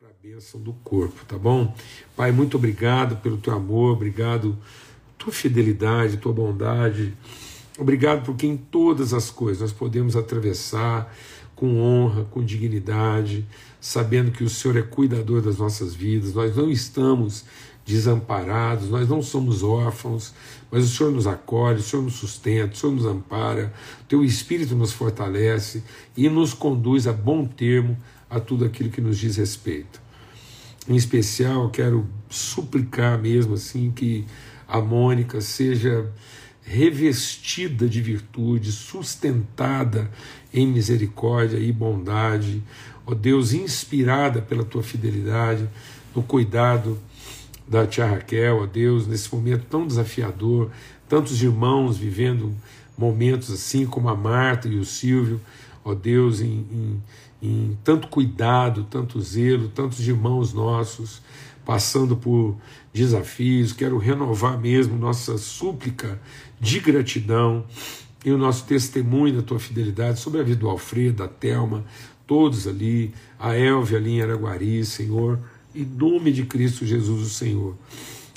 para a bênção do corpo, tá bom? Pai, muito obrigado pelo teu amor, obrigado tua fidelidade, tua bondade. Obrigado porque em todas as coisas nós podemos atravessar com honra, com dignidade, sabendo que o Senhor é cuidador das nossas vidas, nós não estamos desamparados, nós não somos órfãos, mas o Senhor nos acolhe, o Senhor nos sustenta, o Senhor nos ampara, o teu Espírito nos fortalece e nos conduz a bom termo a tudo aquilo que nos diz respeito. Em especial, quero suplicar mesmo assim que a Mônica seja revestida de virtude, sustentada em misericórdia e bondade, ó Deus, inspirada pela tua fidelidade, no cuidado da tia Raquel, ó Deus, nesse momento tão desafiador, tantos irmãos vivendo momentos assim, como a Marta e o Silvio, ó Deus, em, em, em tanto cuidado, tanto zelo, tantos irmãos nossos passando por desafios, quero renovar mesmo nossa súplica de gratidão e o nosso testemunho da tua fidelidade sobre a vida do Alfredo, da Telma, todos ali, a Elvia ali em Araguari, Senhor, em nome de Cristo Jesus, o Senhor.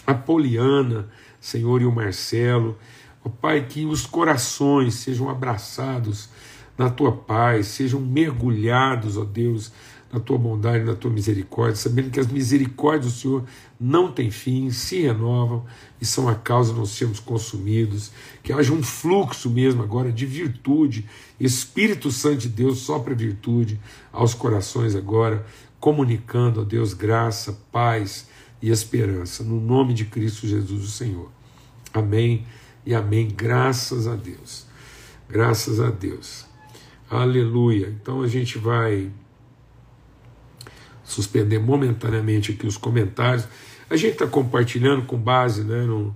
A Poliana, Senhor, e o Marcelo, ó Pai, que os corações sejam abraçados na tua paz, sejam mergulhados, ó Deus, na tua bondade, na tua misericórdia, sabendo que as misericórdias do Senhor não têm fim, se renovam e são a causa de nós sermos consumidos. Que haja um fluxo mesmo agora de virtude, Espírito Santo de Deus sopra virtude aos corações agora, comunicando a Deus graça, paz e esperança, no nome de Cristo Jesus, o Senhor. Amém e amém. Graças a Deus. Graças a Deus. Aleluia. Então a gente vai suspender momentaneamente aqui os comentários. A gente está compartilhando com base né, no,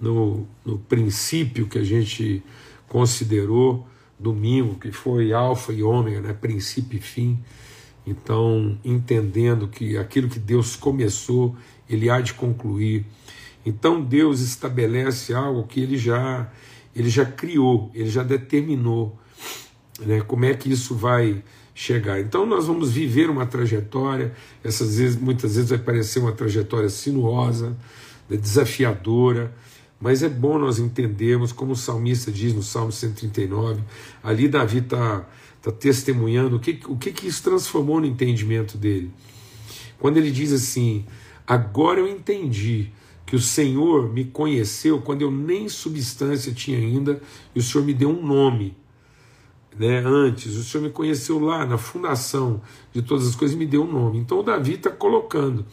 no, no, princípio que a gente considerou domingo, que foi alfa e ômega, né, princípio e fim. Então, entendendo que aquilo que Deus começou, ele há de concluir. Então, Deus estabelece algo que ele já, ele já criou, ele já determinou. Né, como é que isso vai chegar. Então nós vamos viver uma trajetória, essas vezes, muitas vezes vai parecer uma trajetória sinuosa, né, desafiadora, mas é bom nós entendermos, como o salmista diz no Salmo 139, ali Davi está tá testemunhando o que, o que, que isso transformou no entendimento dele. Quando ele diz assim: Agora eu entendi que o Senhor me conheceu quando eu nem substância tinha ainda, e o Senhor me deu um nome né, antes, o Senhor me conheceu lá na fundação de todas as coisas e me deu um nome. Então o Davi está colocando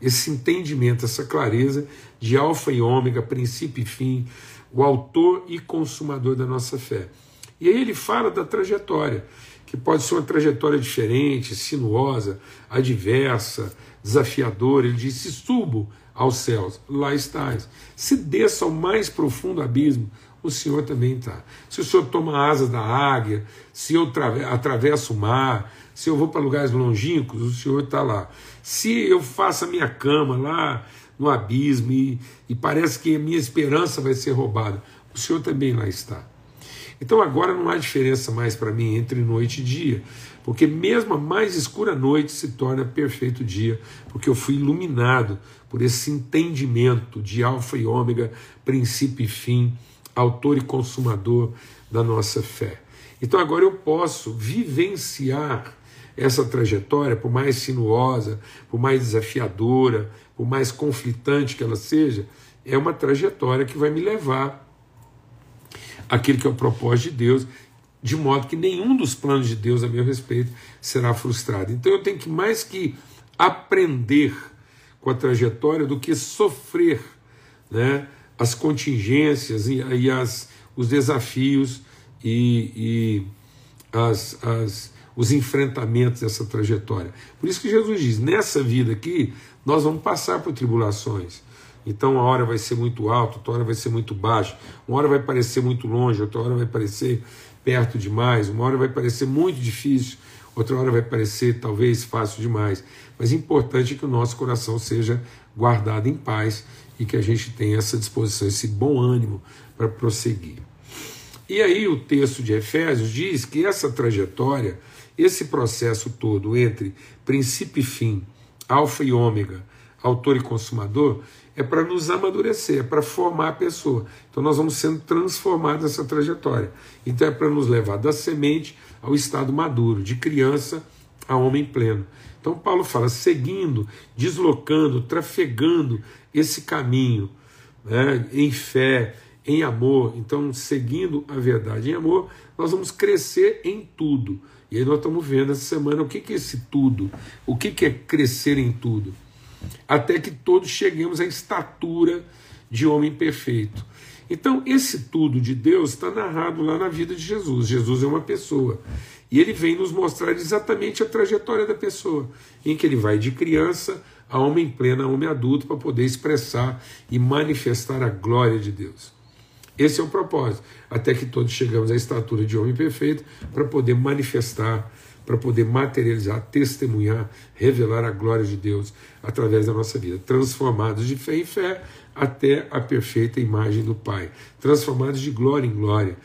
esse entendimento, essa clareza de alfa e ômega, princípio e fim, o autor e consumador da nossa fé. E aí ele fala da trajetória, que pode ser uma trajetória diferente, sinuosa, adversa, desafiadora. Ele diz: se subo aos céus, lá estás. Se desça ao mais profundo abismo, o Senhor também está. Se o Senhor toma asas da águia, se eu atravesso o mar, se eu vou para lugares longínquos, o Senhor está lá. Se eu faço a minha cama lá no abismo e, e parece que a minha esperança vai ser roubada, o Senhor também lá está. Então agora não há diferença mais para mim entre noite e dia, porque mesmo a mais escura noite se torna perfeito dia, porque eu fui iluminado por esse entendimento de alfa e ômega, princípio e fim autor e consumador da nossa fé. Então agora eu posso vivenciar essa trajetória, por mais sinuosa, por mais desafiadora, por mais conflitante que ela seja, é uma trajetória que vai me levar àquilo que é o propósito de Deus, de modo que nenhum dos planos de Deus a meu respeito será frustrado. Então eu tenho que mais que aprender com a trajetória do que sofrer, né? As contingências e, e as, os desafios e, e as, as, os enfrentamentos dessa trajetória. Por isso que Jesus diz: nessa vida aqui, nós vamos passar por tribulações. Então, uma hora vai ser muito alto, outra hora vai ser muito baixo, uma hora vai parecer muito longe, outra hora vai parecer perto demais, uma hora vai parecer muito difícil, outra hora vai parecer talvez fácil demais. Mas é importante que o nosso coração seja guardado em paz e que a gente tenha essa disposição, esse bom ânimo para prosseguir. E aí o texto de Efésios diz que essa trajetória, esse processo todo entre princípio e fim, alfa e ômega, autor e consumador, é para nos amadurecer, é para formar a pessoa. Então nós vamos sendo transformados nessa trajetória. Então é para nos levar da semente ao estado maduro, de criança a homem pleno. Então Paulo fala, seguindo, deslocando, trafegando esse caminho né, em fé, em amor. Então, seguindo a verdade em amor, nós vamos crescer em tudo. E aí nós estamos vendo essa semana o que, que é esse tudo, o que, que é crescer em tudo até que todos cheguemos à estatura de homem perfeito. Então, esse tudo de Deus está narrado lá na vida de Jesus. Jesus é uma pessoa. E ele vem nos mostrar exatamente a trajetória da pessoa, em que ele vai de criança a homem pleno, a homem adulto, para poder expressar e manifestar a glória de Deus. Esse é o propósito, até que todos chegamos à estatura de homem perfeito, para poder manifestar para poder materializar, testemunhar, revelar a glória de Deus através da nossa vida. Transformados de fé em fé até a perfeita imagem do Pai. Transformados de glória em glória,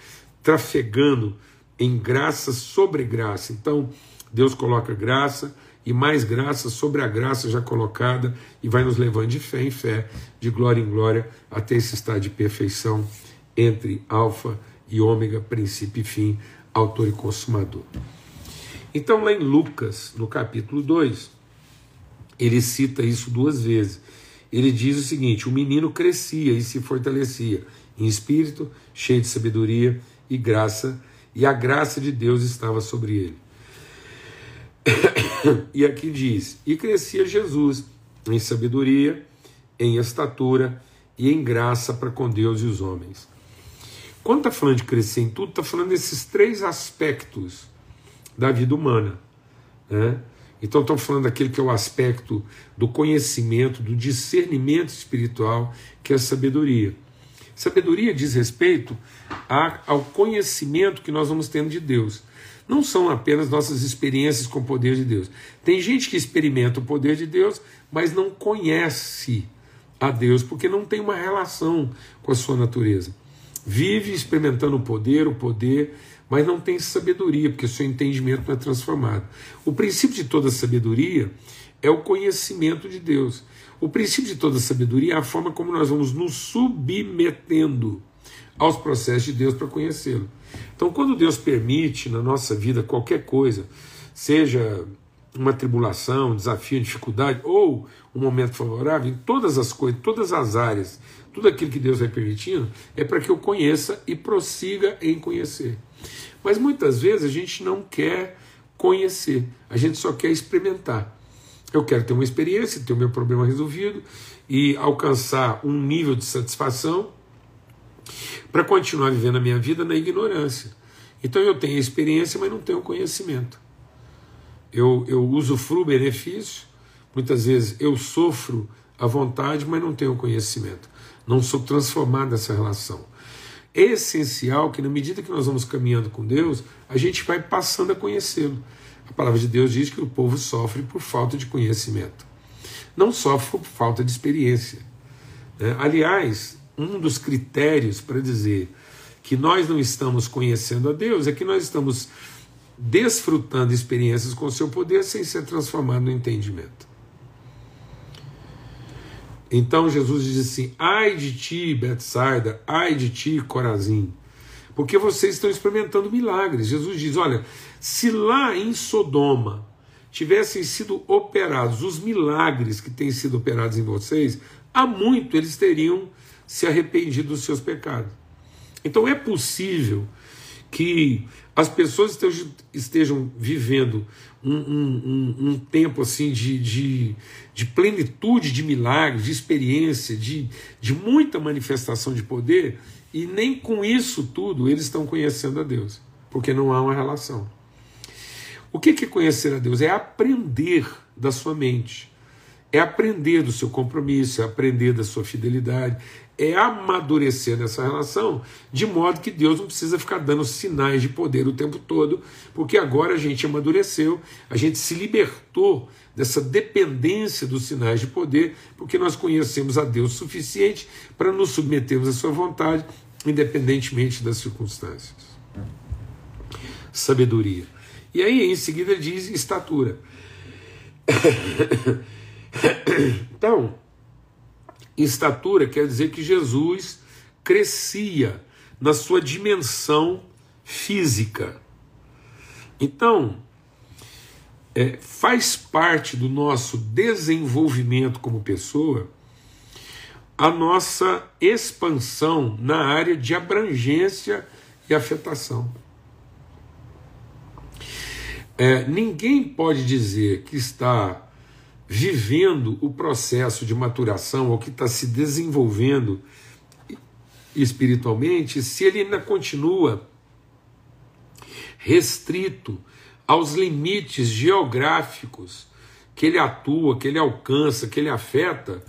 trafegando em graça sobre graça. Então, Deus coloca graça e mais graça sobre a graça já colocada e vai nos levando de fé em fé, de glória em glória, até esse estado de perfeição entre Alfa e Ômega, princípio e fim, autor e consumador. Então, lá em Lucas, no capítulo 2, ele cita isso duas vezes. Ele diz o seguinte: o menino crescia e se fortalecia em espírito, cheio de sabedoria e graça, e a graça de Deus estava sobre ele. e aqui diz: e crescia Jesus em sabedoria, em estatura e em graça para com Deus e os homens. Quando está falando de crescer em tudo, está falando desses três aspectos da vida humana. Né? Então, estamos falando daquele que é o aspecto do conhecimento, do discernimento espiritual, que é a sabedoria. Sabedoria diz respeito a, ao conhecimento que nós vamos tendo de Deus. Não são apenas nossas experiências com o poder de Deus. Tem gente que experimenta o poder de Deus, mas não conhece a Deus, porque não tem uma relação com a sua natureza. Vive experimentando o poder, o poder, mas não tem sabedoria, porque o seu entendimento não é transformado. O princípio de toda sabedoria é o conhecimento de Deus. O princípio de toda sabedoria é a forma como nós vamos nos submetendo aos processos de Deus para conhecê-lo. Então, quando Deus permite na nossa vida qualquer coisa, seja uma tribulação, um desafio, dificuldade ou um momento favorável, em todas as coisas, todas as áreas, tudo aquilo que Deus vai permitindo, é para que eu conheça e prossiga em conhecer. Mas muitas vezes a gente não quer conhecer, a gente só quer experimentar. Eu quero ter uma experiência, ter o meu problema resolvido e alcançar um nível de satisfação para continuar vivendo a minha vida na ignorância. Então eu tenho experiência, mas não tenho conhecimento. Eu, eu usufruo benefício, muitas vezes eu sofro a vontade, mas não tenho conhecimento. Não sou transformado nessa relação essencial que, na medida que nós vamos caminhando com Deus, a gente vai passando a conhecê-lo. A palavra de Deus diz que o povo sofre por falta de conhecimento, não sofre por falta de experiência. Né? Aliás, um dos critérios para dizer que nós não estamos conhecendo a Deus é que nós estamos desfrutando experiências com o seu poder sem ser transformado no entendimento. Então Jesus diz assim: ai de ti, Betsaida, ai de ti, Corazim, porque vocês estão experimentando milagres. Jesus diz: olha, se lá em Sodoma tivessem sido operados os milagres que têm sido operados em vocês, há muito eles teriam se arrependido dos seus pecados. Então é possível que as pessoas estejam, estejam vivendo um, um, um, um tempo assim de, de, de, plenitude de milagres, de experiência, de, de muita manifestação de poder, e nem com isso tudo eles estão conhecendo a Deus, porque não há uma relação. O que é conhecer a Deus? É aprender da sua mente, é aprender do seu compromisso, é aprender da sua fidelidade, é amadurecer nessa relação, de modo que Deus não precisa ficar dando sinais de poder o tempo todo, porque agora a gente amadureceu, a gente se libertou dessa dependência dos sinais de poder, porque nós conhecemos a Deus suficiente para nos submetermos à sua vontade, independentemente das circunstâncias. Sabedoria. E aí, em seguida, diz estatura. Então, estatura quer dizer que Jesus crescia na sua dimensão física. Então, é, faz parte do nosso desenvolvimento como pessoa a nossa expansão na área de abrangência e afetação. É, ninguém pode dizer que está vivendo o processo de maturação ou que está se desenvolvendo espiritualmente se ele ainda continua restrito aos limites geográficos que ele atua, que ele alcança, que ele afeta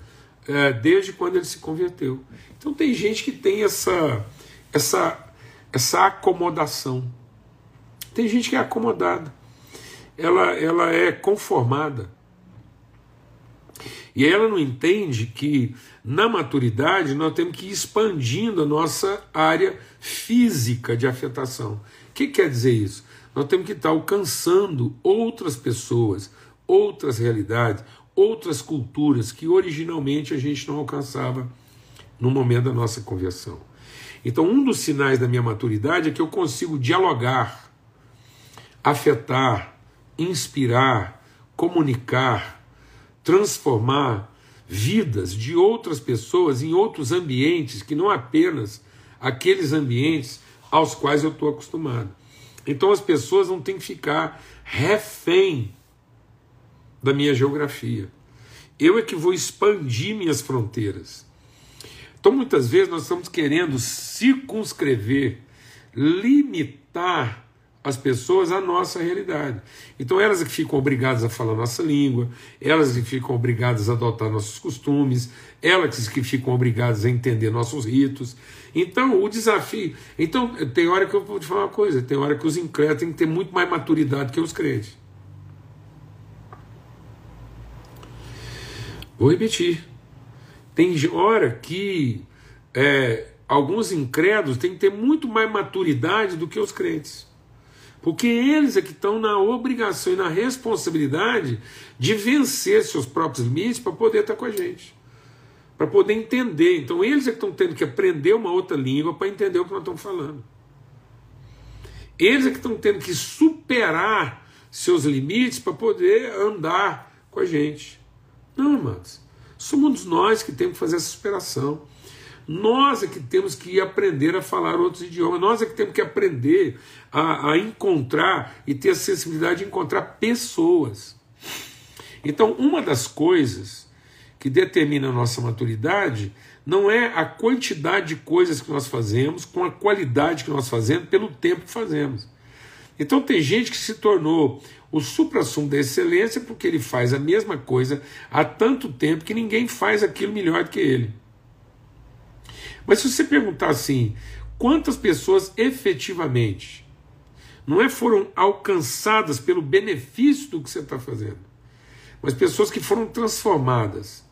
é, desde quando ele se converteu. Então tem gente que tem essa, essa, essa acomodação. Tem gente que é acomodada. Ela, ela é conformada. E ela não entende que na maturidade nós temos que ir expandindo a nossa área física de afetação. O que quer dizer isso? Nós temos que estar alcançando outras pessoas, outras realidades, outras culturas que originalmente a gente não alcançava no momento da nossa conversão. Então, um dos sinais da minha maturidade é que eu consigo dialogar, afetar, inspirar, comunicar, transformar vidas de outras pessoas em outros ambientes que não apenas aqueles ambientes aos quais eu estou acostumado. Então as pessoas não têm que ficar refém da minha geografia. Eu é que vou expandir minhas fronteiras. Então muitas vezes nós estamos querendo circunscrever, limitar as pessoas à nossa realidade. Então elas é que ficam obrigadas a falar nossa língua, elas é que ficam obrigadas a adotar nossos costumes, elas que ficam obrigadas a entender nossos ritos. Então, o desafio. Então, tem hora que eu vou te falar uma coisa: tem hora que os incrédulos têm que ter muito mais maturidade que os crentes. Vou repetir. Tem hora que é, alguns incrédulos têm que ter muito mais maturidade do que os crentes. Porque eles é que estão na obrigação e na responsabilidade de vencer seus próprios limites para poder estar com a gente para poder entender. Então eles é que estão tendo que aprender uma outra língua para entender o que nós estamos falando. Eles é que estão tendo que superar seus limites para poder andar com a gente. Não, amados. Somos nós que temos que fazer essa superação. Nós é que temos que aprender a falar outros idiomas. Nós é que temos que aprender a, a encontrar e ter a sensibilidade de encontrar pessoas. Então, uma das coisas que determina a nossa maturidade não é a quantidade de coisas que nós fazemos, com a qualidade que nós fazemos, pelo tempo que fazemos. Então tem gente que se tornou o supra-sumo da excelência porque ele faz a mesma coisa há tanto tempo que ninguém faz aquilo melhor do que ele. Mas se você perguntar assim, quantas pessoas efetivamente não é foram alcançadas pelo benefício do que você está fazendo, mas pessoas que foram transformadas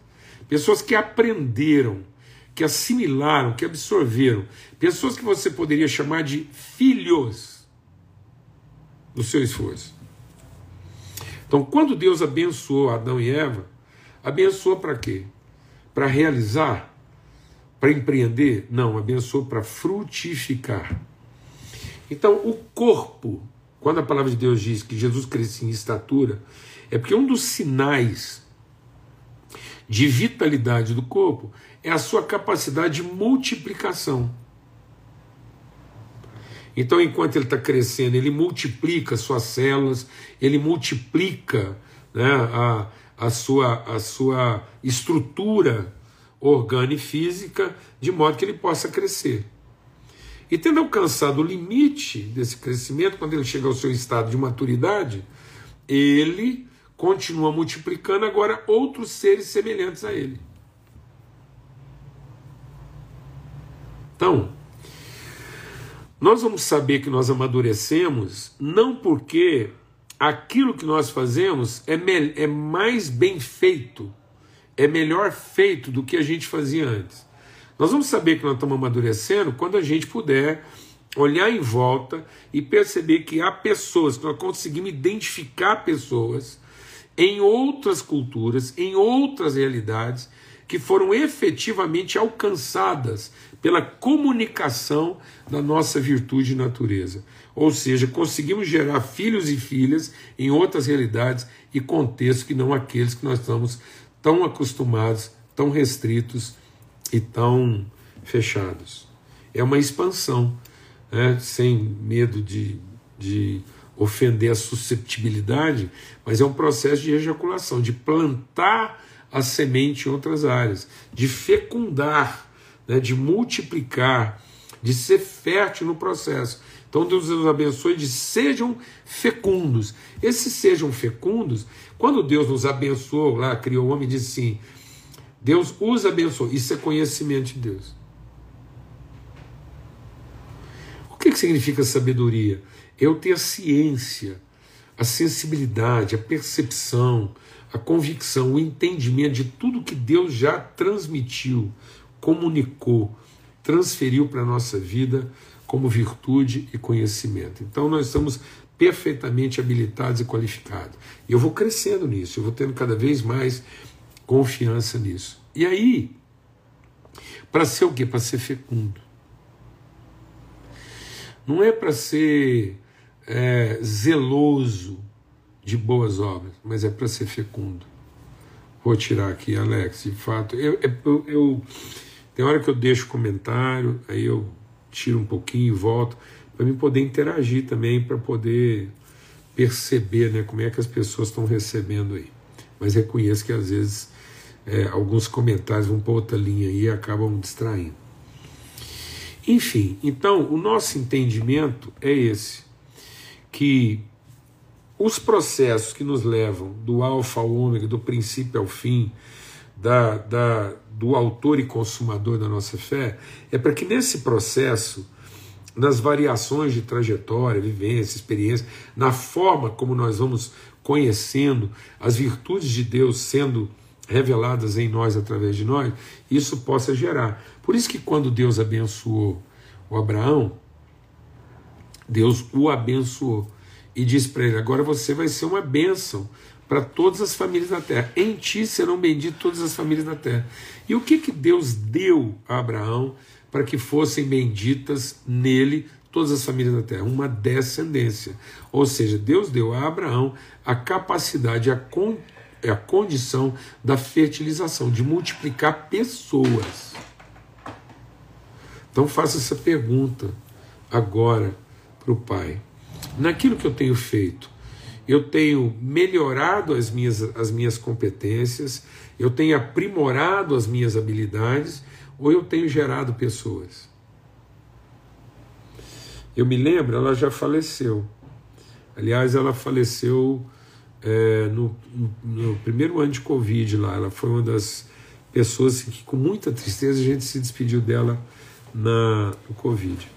pessoas que aprenderam, que assimilaram, que absorveram, pessoas que você poderia chamar de filhos do seu esforço. Então, quando Deus abençoou Adão e Eva, abençoou para quê? Para realizar? Para empreender? Não, abençoou para frutificar. Então, o corpo, quando a palavra de Deus diz que Jesus crescia em estatura, é porque um dos sinais de vitalidade do corpo é a sua capacidade de multiplicação. Então, enquanto ele está crescendo, ele multiplica suas células, ele multiplica né, a, a, sua, a sua estrutura orgânica e física, de modo que ele possa crescer. E tendo alcançado o limite desse crescimento, quando ele chega ao seu estado de maturidade, ele continua multiplicando agora outros seres semelhantes a ele. Então, nós vamos saber que nós amadurecemos não porque aquilo que nós fazemos é, é mais bem feito, é melhor feito do que a gente fazia antes. Nós vamos saber que nós estamos amadurecendo quando a gente puder olhar em volta e perceber que há pessoas, que nós conseguimos identificar pessoas em outras culturas, em outras realidades, que foram efetivamente alcançadas pela comunicação da nossa virtude e natureza. Ou seja, conseguimos gerar filhos e filhas em outras realidades e contextos que não aqueles que nós estamos tão acostumados, tão restritos e tão fechados. É uma expansão, né? sem medo de, de ofender a susceptibilidade, mas é um processo de ejaculação, de plantar a semente em outras áreas, de fecundar, né? de multiplicar, de ser fértil no processo. Então Deus nos abençoe de sejam fecundos. Esses sejam fecundos, quando Deus nos abençoou, lá criou o homem e disse assim: Deus os abençoou. Isso é conhecimento de Deus. O que, que significa sabedoria? Eu ter a ciência, a sensibilidade, a percepção, a convicção, o entendimento de tudo que Deus já transmitiu, comunicou, transferiu para a nossa vida como virtude e conhecimento. Então nós estamos perfeitamente habilitados e qualificados. E eu vou crescendo nisso, eu vou tendo cada vez mais confiança nisso. E aí, para ser o quê? Para ser fecundo. Não é para ser é, zeloso de boas obras, mas é para ser fecundo. Vou tirar aqui, Alex, de fato. Eu, eu, eu, tem hora que eu deixo comentário, aí eu tiro um pouquinho e volto, para mim poder interagir também, para poder perceber né, como é que as pessoas estão recebendo aí. Mas reconheço que às vezes é, alguns comentários vão para outra linha e acabam distraindo. Enfim, então o nosso entendimento é esse, que os processos que nos levam do alfa ao ômega, do princípio ao fim, da, da, do autor e consumador da nossa fé, é para que nesse processo, nas variações de trajetória, vivência, experiência, na forma como nós vamos conhecendo as virtudes de Deus sendo reveladas em nós através de nós, isso possa gerar. Por isso que quando Deus abençoou o Abraão, Deus o abençoou e disse para ele: agora você vai ser uma bênção para todas as famílias da terra. Em ti serão benditas todas as famílias da terra. E o que, que Deus deu a Abraão para que fossem benditas nele todas as famílias da terra? Uma descendência. Ou seja, Deus deu a Abraão a capacidade, a, con a condição da fertilização, de multiplicar pessoas. Então faça essa pergunta agora para o Pai. Naquilo que eu tenho feito, eu tenho melhorado as minhas, as minhas competências, eu tenho aprimorado as minhas habilidades ou eu tenho gerado pessoas? Eu me lembro, ela já faleceu. Aliás, ela faleceu é, no, no, primeiro ano de Covid lá. Ela foi uma das pessoas que, com muita tristeza, a gente se despediu dela na, no Covid.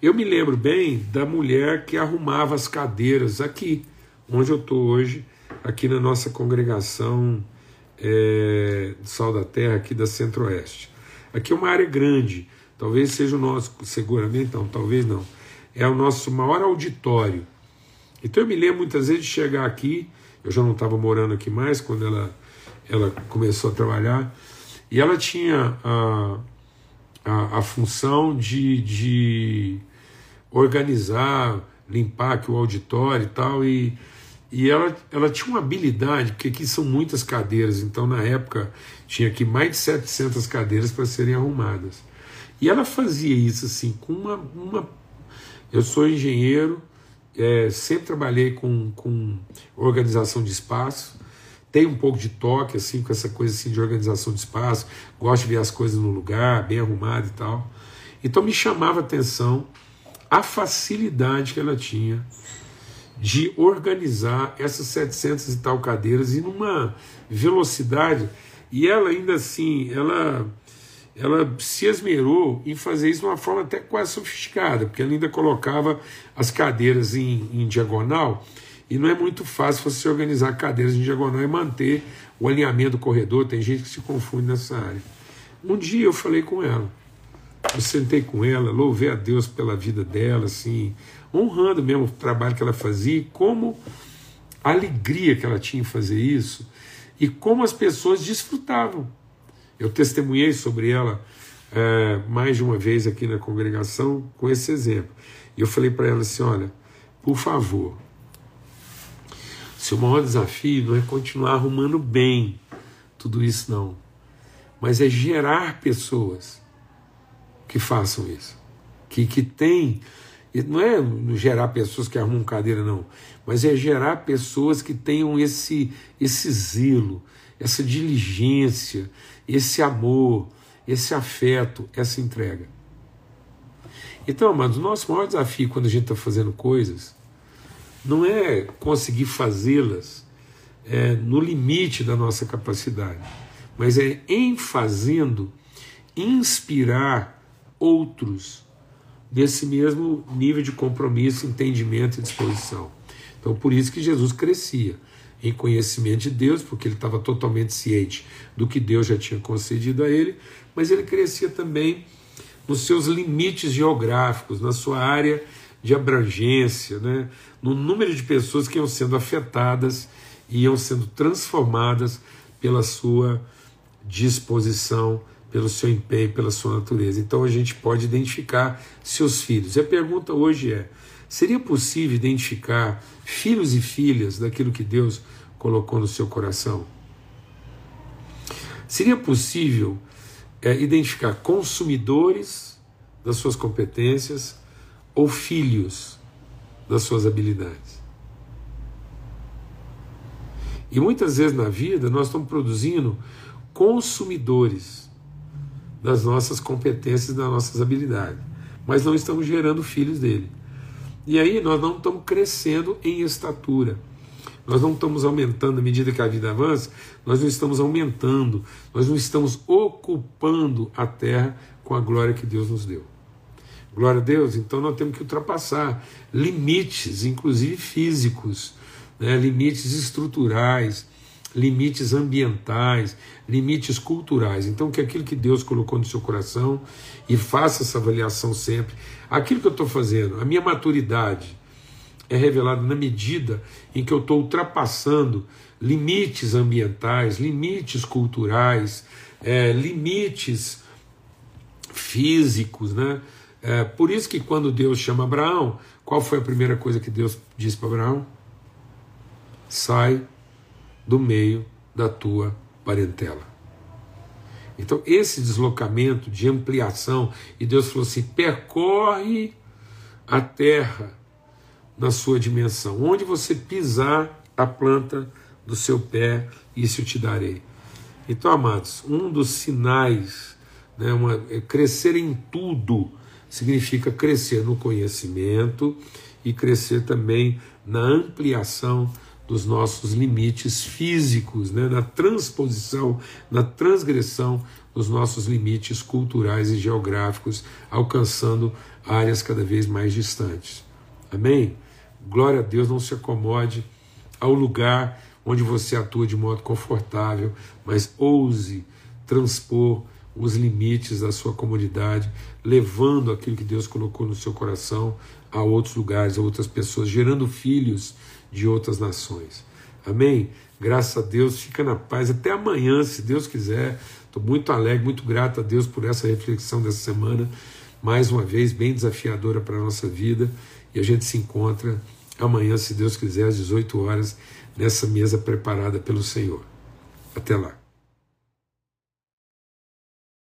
Eu me lembro bem da mulher que arrumava as cadeiras aqui onde eu estou hoje, aqui na nossa congregação é, Sal da Terra, aqui da Centro-Oeste. Aqui é uma área grande, talvez seja o nosso, seguramente não, talvez não, é o nosso maior auditório. Então eu me lembro muitas vezes de chegar aqui, eu já não estava morando aqui mais quando ela, ela começou a trabalhar, e ela tinha a, a, a função de, de organizar, limpar aqui o auditório e tal, e e ela, ela tinha uma habilidade, porque aqui são muitas cadeiras, então na época tinha aqui mais de 700 cadeiras para serem arrumadas. E ela fazia isso assim, com uma. uma... Eu sou engenheiro, é, sempre trabalhei com, com organização de espaço, tenho um pouco de toque, assim, com essa coisa assim de organização de espaço, gosto de ver as coisas no lugar, bem arrumado e tal. Então me chamava a atenção a facilidade que ela tinha de organizar essas 700 e tal cadeiras e numa velocidade. E ela ainda assim, ela, ela se esmerou em fazer isso de uma forma até quase sofisticada, porque ela ainda colocava as cadeiras em, em diagonal. E não é muito fácil você organizar cadeiras em diagonal e manter o alinhamento do corredor. Tem gente que se confunde nessa área. Um dia eu falei com ela, eu sentei com ela, louvei a Deus pela vida dela, assim, honrando mesmo o trabalho que ela fazia e como a alegria que ela tinha em fazer isso e como as pessoas desfrutavam. Eu testemunhei sobre ela é, mais de uma vez aqui na congregação com esse exemplo. E eu falei para ela assim: olha, por favor, seu maior desafio não é continuar arrumando bem tudo isso, não, mas é gerar pessoas que façam isso, que, que tem. Não é gerar pessoas que arrumam cadeira, não, mas é gerar pessoas que tenham esse, esse zelo, essa diligência, esse amor, esse afeto, essa entrega. Então, amados, o nosso maior desafio quando a gente está fazendo coisas não é conseguir fazê-las é, no limite da nossa capacidade, mas é em fazendo inspirar outros nesse mesmo nível de compromisso, entendimento e disposição. Então, por isso que Jesus crescia em conhecimento de Deus, porque ele estava totalmente ciente do que Deus já tinha concedido a ele, mas ele crescia também nos seus limites geográficos, na sua área de abrangência, né? no número de pessoas que iam sendo afetadas e iam sendo transformadas pela sua disposição, pelo seu empenho, pela sua natureza. Então a gente pode identificar seus filhos. E a pergunta hoje é: seria possível identificar filhos e filhas daquilo que Deus colocou no seu coração? Seria possível é, identificar consumidores das suas competências ou filhos das suas habilidades? E muitas vezes na vida nós estamos produzindo consumidores das nossas competências das nossas habilidades, mas não estamos gerando filhos dele. E aí nós não estamos crescendo em estatura. Nós não estamos aumentando à medida que a vida avança, nós não estamos aumentando, nós não estamos ocupando a terra com a glória que Deus nos deu. Glória a Deus, então nós temos que ultrapassar limites, inclusive físicos, né, limites estruturais, limites ambientais, limites culturais. Então, que aquilo que Deus colocou no seu coração e faça essa avaliação sempre. Aquilo que eu estou fazendo, a minha maturidade é revelada na medida em que eu estou ultrapassando limites ambientais, limites culturais, é, limites físicos, né? É, por isso que quando Deus chama Abraão, qual foi a primeira coisa que Deus disse para Abraão? Sai do meio da tua parentela. Então, esse deslocamento de ampliação, e Deus falou assim: percorre a terra na sua dimensão. Onde você pisar a planta do seu pé, isso eu te darei. Então, amados, um dos sinais, né, uma, é crescer em tudo, significa crescer no conhecimento e crescer também na ampliação dos nossos limites físicos, né, na transposição, na transgressão dos nossos limites culturais e geográficos, alcançando áreas cada vez mais distantes. Amém? Glória a Deus, não se acomode ao lugar onde você atua de modo confortável, mas ouse transpor os limites da sua comunidade, levando aquilo que Deus colocou no seu coração a outros lugares, a outras pessoas, gerando filhos de outras nações. Amém? Graças a Deus, fica na paz. Até amanhã, se Deus quiser. Estou muito alegre, muito grato a Deus por essa reflexão dessa semana. Mais uma vez, bem desafiadora para a nossa vida. E a gente se encontra amanhã, se Deus quiser, às 18 horas, nessa mesa preparada pelo Senhor. Até lá.